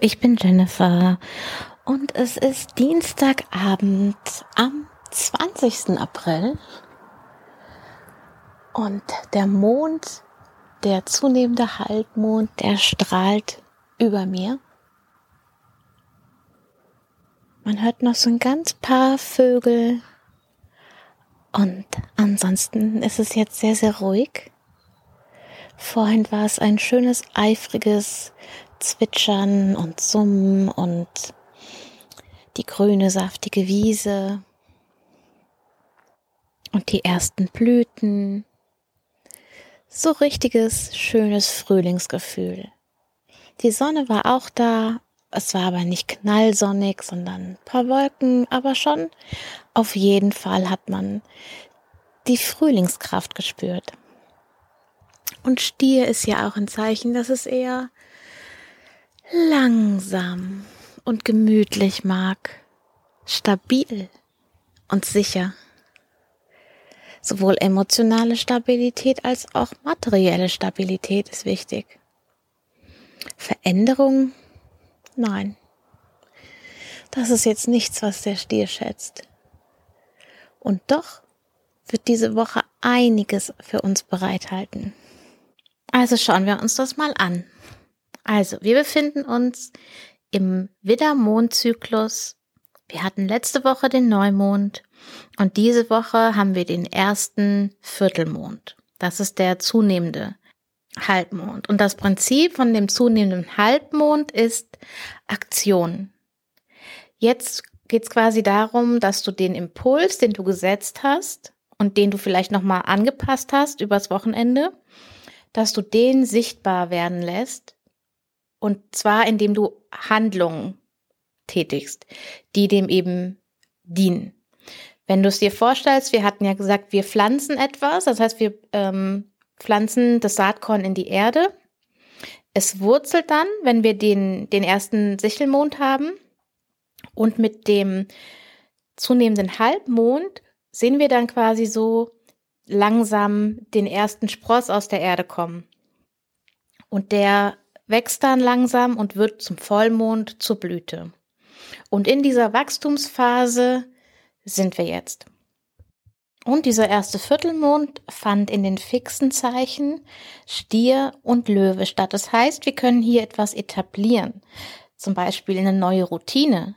ich bin Jennifer und es ist Dienstagabend am 20. April und der Mond, der zunehmende Halbmond, der strahlt über mir. Man hört noch so ein ganz paar Vögel und ansonsten ist es jetzt sehr, sehr ruhig. Vorhin war es ein schönes, eifriges Zwitschern und Summen und die grüne, saftige Wiese und die ersten Blüten. So richtiges, schönes Frühlingsgefühl. Die Sonne war auch da, es war aber nicht knallsonnig, sondern ein paar Wolken, aber schon auf jeden Fall hat man die Frühlingskraft gespürt. Und Stier ist ja auch ein Zeichen, dass es eher langsam und gemütlich mag, stabil und sicher. Sowohl emotionale Stabilität als auch materielle Stabilität ist wichtig. Veränderung? Nein. Das ist jetzt nichts, was der Stier schätzt. Und doch wird diese Woche einiges für uns bereithalten. Also schauen wir uns das mal an. Also, wir befinden uns im Widder-Mondzyklus. Wir hatten letzte Woche den Neumond und diese Woche haben wir den ersten Viertelmond. Das ist der zunehmende Halbmond. Und das Prinzip von dem zunehmenden Halbmond ist Aktion. Jetzt geht es quasi darum, dass du den Impuls, den du gesetzt hast und den du vielleicht nochmal angepasst hast übers Wochenende, dass du den sichtbar werden lässt und zwar, indem du Handlungen tätigst, die dem eben dienen. Wenn du es dir vorstellst, wir hatten ja gesagt, wir pflanzen etwas, das heißt, wir ähm, pflanzen das Saatkorn in die Erde. Es wurzelt dann, wenn wir den, den ersten Sichelmond haben. Und mit dem zunehmenden Halbmond sehen wir dann quasi so langsam den ersten Spross aus der Erde kommen. Und der wächst dann langsam und wird zum Vollmond zur Blüte. Und in dieser Wachstumsphase sind wir jetzt. Und dieser erste Viertelmond fand in den fixen Zeichen Stier und Löwe statt. Das heißt, wir können hier etwas etablieren. Zum Beispiel eine neue Routine,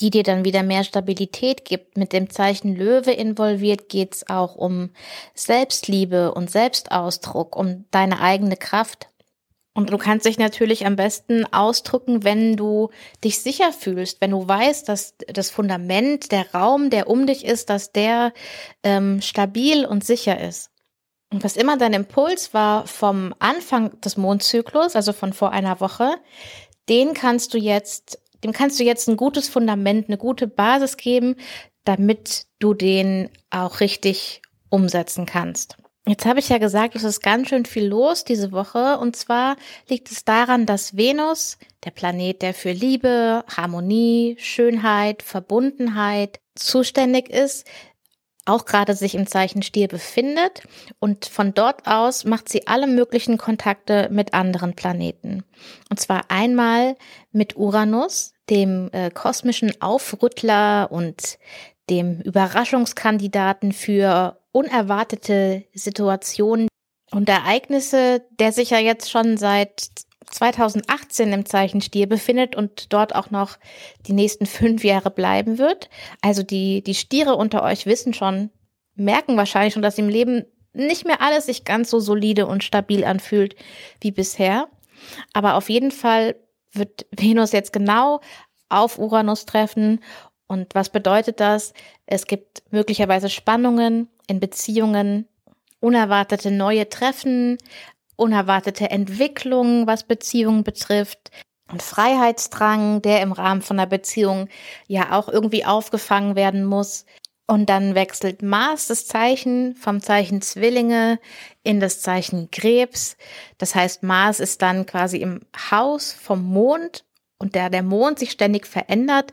die dir dann wieder mehr Stabilität gibt. Mit dem Zeichen Löwe involviert geht es auch um Selbstliebe und Selbstausdruck, um deine eigene Kraft. Und du kannst dich natürlich am besten ausdrücken, wenn du dich sicher fühlst, wenn du weißt, dass das Fundament, der Raum, der um dich ist, dass der ähm, stabil und sicher ist. Und was immer dein Impuls war vom Anfang des Mondzyklus, also von vor einer Woche, den kannst du jetzt, dem kannst du jetzt ein gutes Fundament, eine gute Basis geben, damit du den auch richtig umsetzen kannst. Jetzt habe ich ja gesagt, es ist ganz schön viel los diese Woche. Und zwar liegt es daran, dass Venus, der Planet, der für Liebe, Harmonie, Schönheit, Verbundenheit zuständig ist, auch gerade sich im Zeichen Stier befindet. Und von dort aus macht sie alle möglichen Kontakte mit anderen Planeten. Und zwar einmal mit Uranus, dem äh, kosmischen Aufrüttler und dem Überraschungskandidaten für unerwartete Situationen und Ereignisse, der sich ja jetzt schon seit 2018 im Zeichen Stier befindet und dort auch noch die nächsten fünf Jahre bleiben wird. Also die, die Stiere unter euch wissen schon, merken wahrscheinlich schon, dass im Leben nicht mehr alles sich ganz so solide und stabil anfühlt wie bisher. Aber auf jeden Fall wird Venus jetzt genau auf Uranus treffen und was bedeutet das? Es gibt möglicherweise Spannungen in Beziehungen, unerwartete neue Treffen, unerwartete Entwicklungen, was Beziehungen betrifft. Und Freiheitsdrang, der im Rahmen von einer Beziehung ja auch irgendwie aufgefangen werden muss. Und dann wechselt Mars das Zeichen vom Zeichen Zwillinge in das Zeichen Krebs. Das heißt, Mars ist dann quasi im Haus vom Mond und da der Mond sich ständig verändert,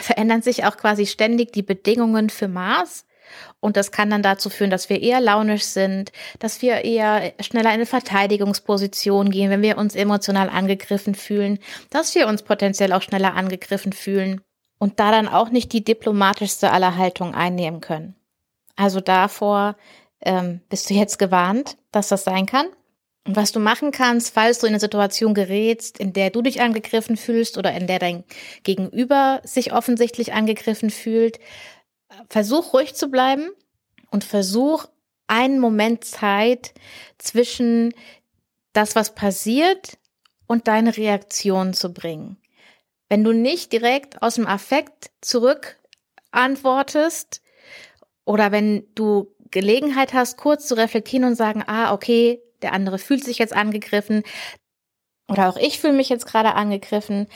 verändern sich auch quasi ständig die Bedingungen für Mars. Und das kann dann dazu führen, dass wir eher launisch sind, dass wir eher schneller in eine Verteidigungsposition gehen, wenn wir uns emotional angegriffen fühlen, dass wir uns potenziell auch schneller angegriffen fühlen und da dann auch nicht die diplomatischste aller Haltungen einnehmen können. Also davor ähm, bist du jetzt gewarnt, dass das sein kann. Und was du machen kannst, falls du in eine Situation gerätst, in der du dich angegriffen fühlst oder in der dein Gegenüber sich offensichtlich angegriffen fühlt, versuch ruhig zu bleiben und versuch einen Moment Zeit zwischen das, was passiert und deine Reaktion zu bringen. Wenn du nicht direkt aus dem Affekt zurück antwortest oder wenn du Gelegenheit hast, kurz zu reflektieren und sagen, ah, okay, der andere fühlt sich jetzt angegriffen oder auch ich fühle mich jetzt gerade angegriffen,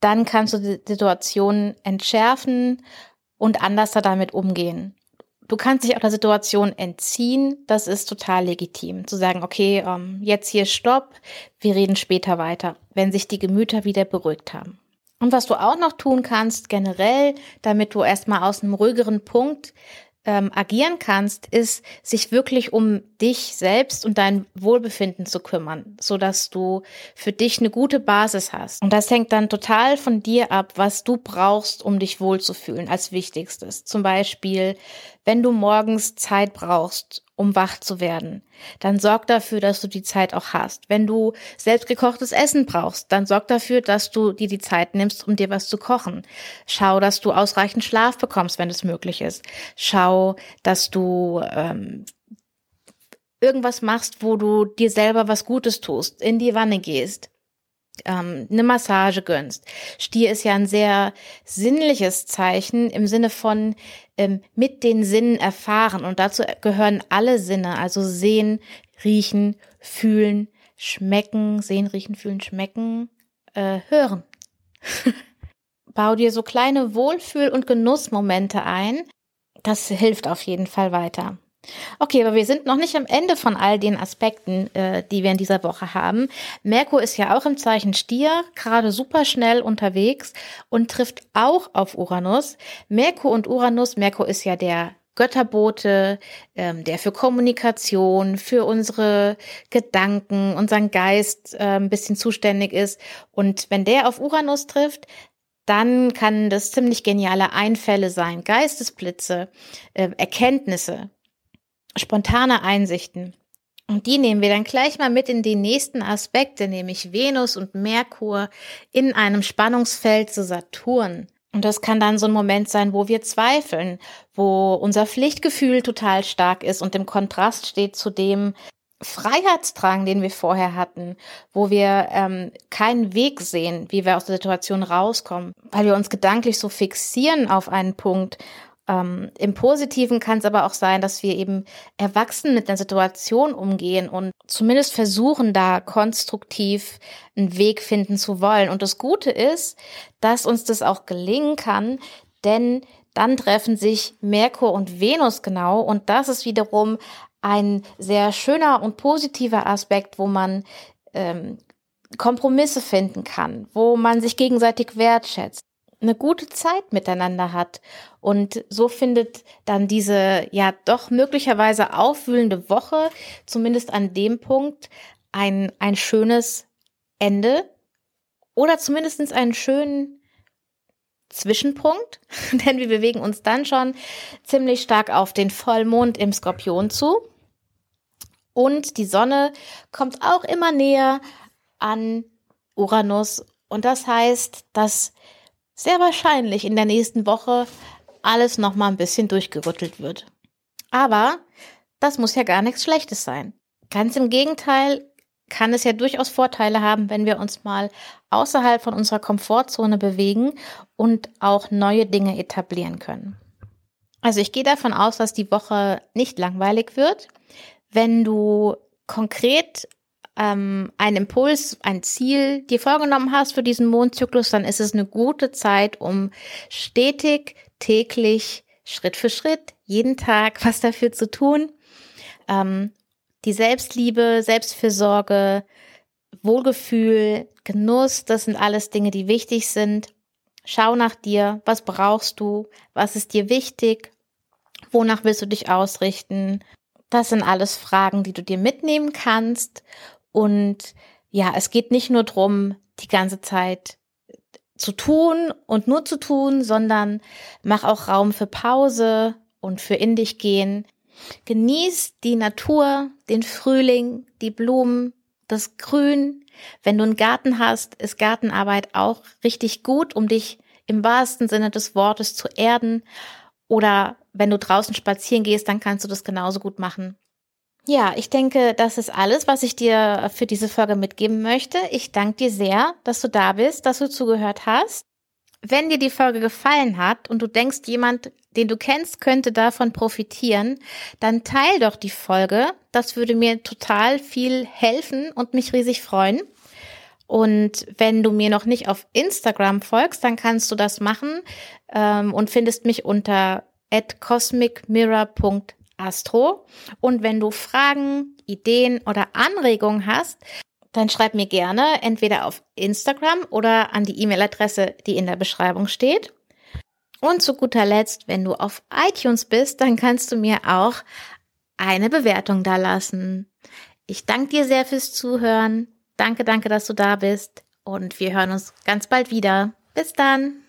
dann kannst du die Situation entschärfen und anders damit umgehen. Du kannst dich auch der Situation entziehen, das ist total legitim. Zu sagen, okay, ähm, jetzt hier Stopp, wir reden später weiter, wenn sich die Gemüter wieder beruhigt haben. Und was du auch noch tun kannst, generell, damit du erstmal aus einem ruhigeren Punkt ähm, agieren kannst, ist, sich wirklich um dich selbst und dein Wohlbefinden zu kümmern, so dass du für dich eine gute Basis hast. Und das hängt dann total von dir ab, was du brauchst, um dich wohlzufühlen, als wichtigstes. Zum Beispiel, wenn du morgens Zeit brauchst, um wach zu werden, dann sorg dafür, dass du die Zeit auch hast. Wenn du selbstgekochtes Essen brauchst, dann sorg dafür, dass du dir die Zeit nimmst, um dir was zu kochen. Schau, dass du ausreichend Schlaf bekommst, wenn es möglich ist. Schau, dass du ähm, irgendwas machst, wo du dir selber was Gutes tust, in die Wanne gehst ähm, eine Massage gönnst. Stier ist ja ein sehr sinnliches Zeichen im Sinne von ähm, mit den Sinnen erfahren. Und dazu gehören alle Sinne, also sehen, riechen, fühlen, schmecken, sehen, riechen, fühlen, schmecken, äh, hören. Bau dir so kleine Wohlfühl- und Genussmomente ein. Das hilft auf jeden Fall weiter. Okay, aber wir sind noch nicht am Ende von all den Aspekten, äh, die wir in dieser Woche haben. Merkur ist ja auch im Zeichen Stier, gerade super schnell unterwegs und trifft auch auf Uranus. Merkur und Uranus, Merkur ist ja der Götterbote, ähm, der für Kommunikation, für unsere Gedanken, unseren Geist äh, ein bisschen zuständig ist. Und wenn der auf Uranus trifft, dann kann das ziemlich geniale Einfälle sein, Geistesblitze, äh, Erkenntnisse, spontane Einsichten. Und die nehmen wir dann gleich mal mit in die nächsten Aspekte, nämlich Venus und Merkur in einem Spannungsfeld zu Saturn. Und das kann dann so ein Moment sein, wo wir zweifeln, wo unser Pflichtgefühl total stark ist und im Kontrast steht zu dem Freiheitsdrang, den wir vorher hatten, wo wir ähm, keinen Weg sehen, wie wir aus der Situation rauskommen, weil wir uns gedanklich so fixieren auf einen Punkt ähm, Im Positiven kann es aber auch sein, dass wir eben erwachsen mit einer Situation umgehen und zumindest versuchen, da konstruktiv einen Weg finden zu wollen. Und das Gute ist, dass uns das auch gelingen kann, denn dann treffen sich Merkur und Venus genau und das ist wiederum ein sehr schöner und positiver Aspekt, wo man ähm, Kompromisse finden kann, wo man sich gegenseitig wertschätzt eine gute Zeit miteinander hat. Und so findet dann diese ja doch möglicherweise aufwühlende Woche zumindest an dem Punkt ein, ein schönes Ende oder zumindest einen schönen Zwischenpunkt, denn wir bewegen uns dann schon ziemlich stark auf den Vollmond im Skorpion zu. Und die Sonne kommt auch immer näher an Uranus. Und das heißt, dass sehr wahrscheinlich in der nächsten Woche alles noch mal ein bisschen durchgerüttelt wird. Aber das muss ja gar nichts Schlechtes sein. Ganz im Gegenteil kann es ja durchaus Vorteile haben, wenn wir uns mal außerhalb von unserer Komfortzone bewegen und auch neue Dinge etablieren können. Also ich gehe davon aus, dass die Woche nicht langweilig wird. Wenn du konkret ähm, einen Impuls, ein Ziel dir vorgenommen hast für diesen Mondzyklus, dann ist es eine gute Zeit, um stetig, täglich, Schritt für Schritt, jeden Tag was dafür zu tun. Ähm, die Selbstliebe, Selbstfürsorge, Wohlgefühl, Genuss, das sind alles Dinge, die wichtig sind. Schau nach dir, was brauchst du, was ist dir wichtig Wonach willst du dich ausrichten? Das sind alles Fragen, die du dir mitnehmen kannst. Und ja, es geht nicht nur drum, die ganze Zeit zu tun und nur zu tun, sondern mach auch Raum für Pause und für in dich gehen. Genieß die Natur, den Frühling, die Blumen, das Grün. Wenn du einen Garten hast, ist Gartenarbeit auch richtig gut, um dich im wahrsten Sinne des Wortes zu erden. Oder wenn du draußen spazieren gehst, dann kannst du das genauso gut machen. Ja, ich denke, das ist alles, was ich dir für diese Folge mitgeben möchte. Ich danke dir sehr, dass du da bist, dass du zugehört hast. Wenn dir die Folge gefallen hat und du denkst, jemand, den du kennst, könnte davon profitieren, dann teil doch die Folge. Das würde mir total viel helfen und mich riesig freuen. Und wenn du mir noch nicht auf Instagram folgst, dann kannst du das machen ähm, und findest mich unter cosmicmirror.astro. Und wenn du Fragen, Ideen oder Anregungen hast, dann schreib mir gerne entweder auf Instagram oder an die E-Mail-Adresse, die in der Beschreibung steht. Und zu guter Letzt, wenn du auf iTunes bist, dann kannst du mir auch eine Bewertung da lassen. Ich danke dir sehr fürs Zuhören. Danke, danke, dass du da bist. Und wir hören uns ganz bald wieder. Bis dann.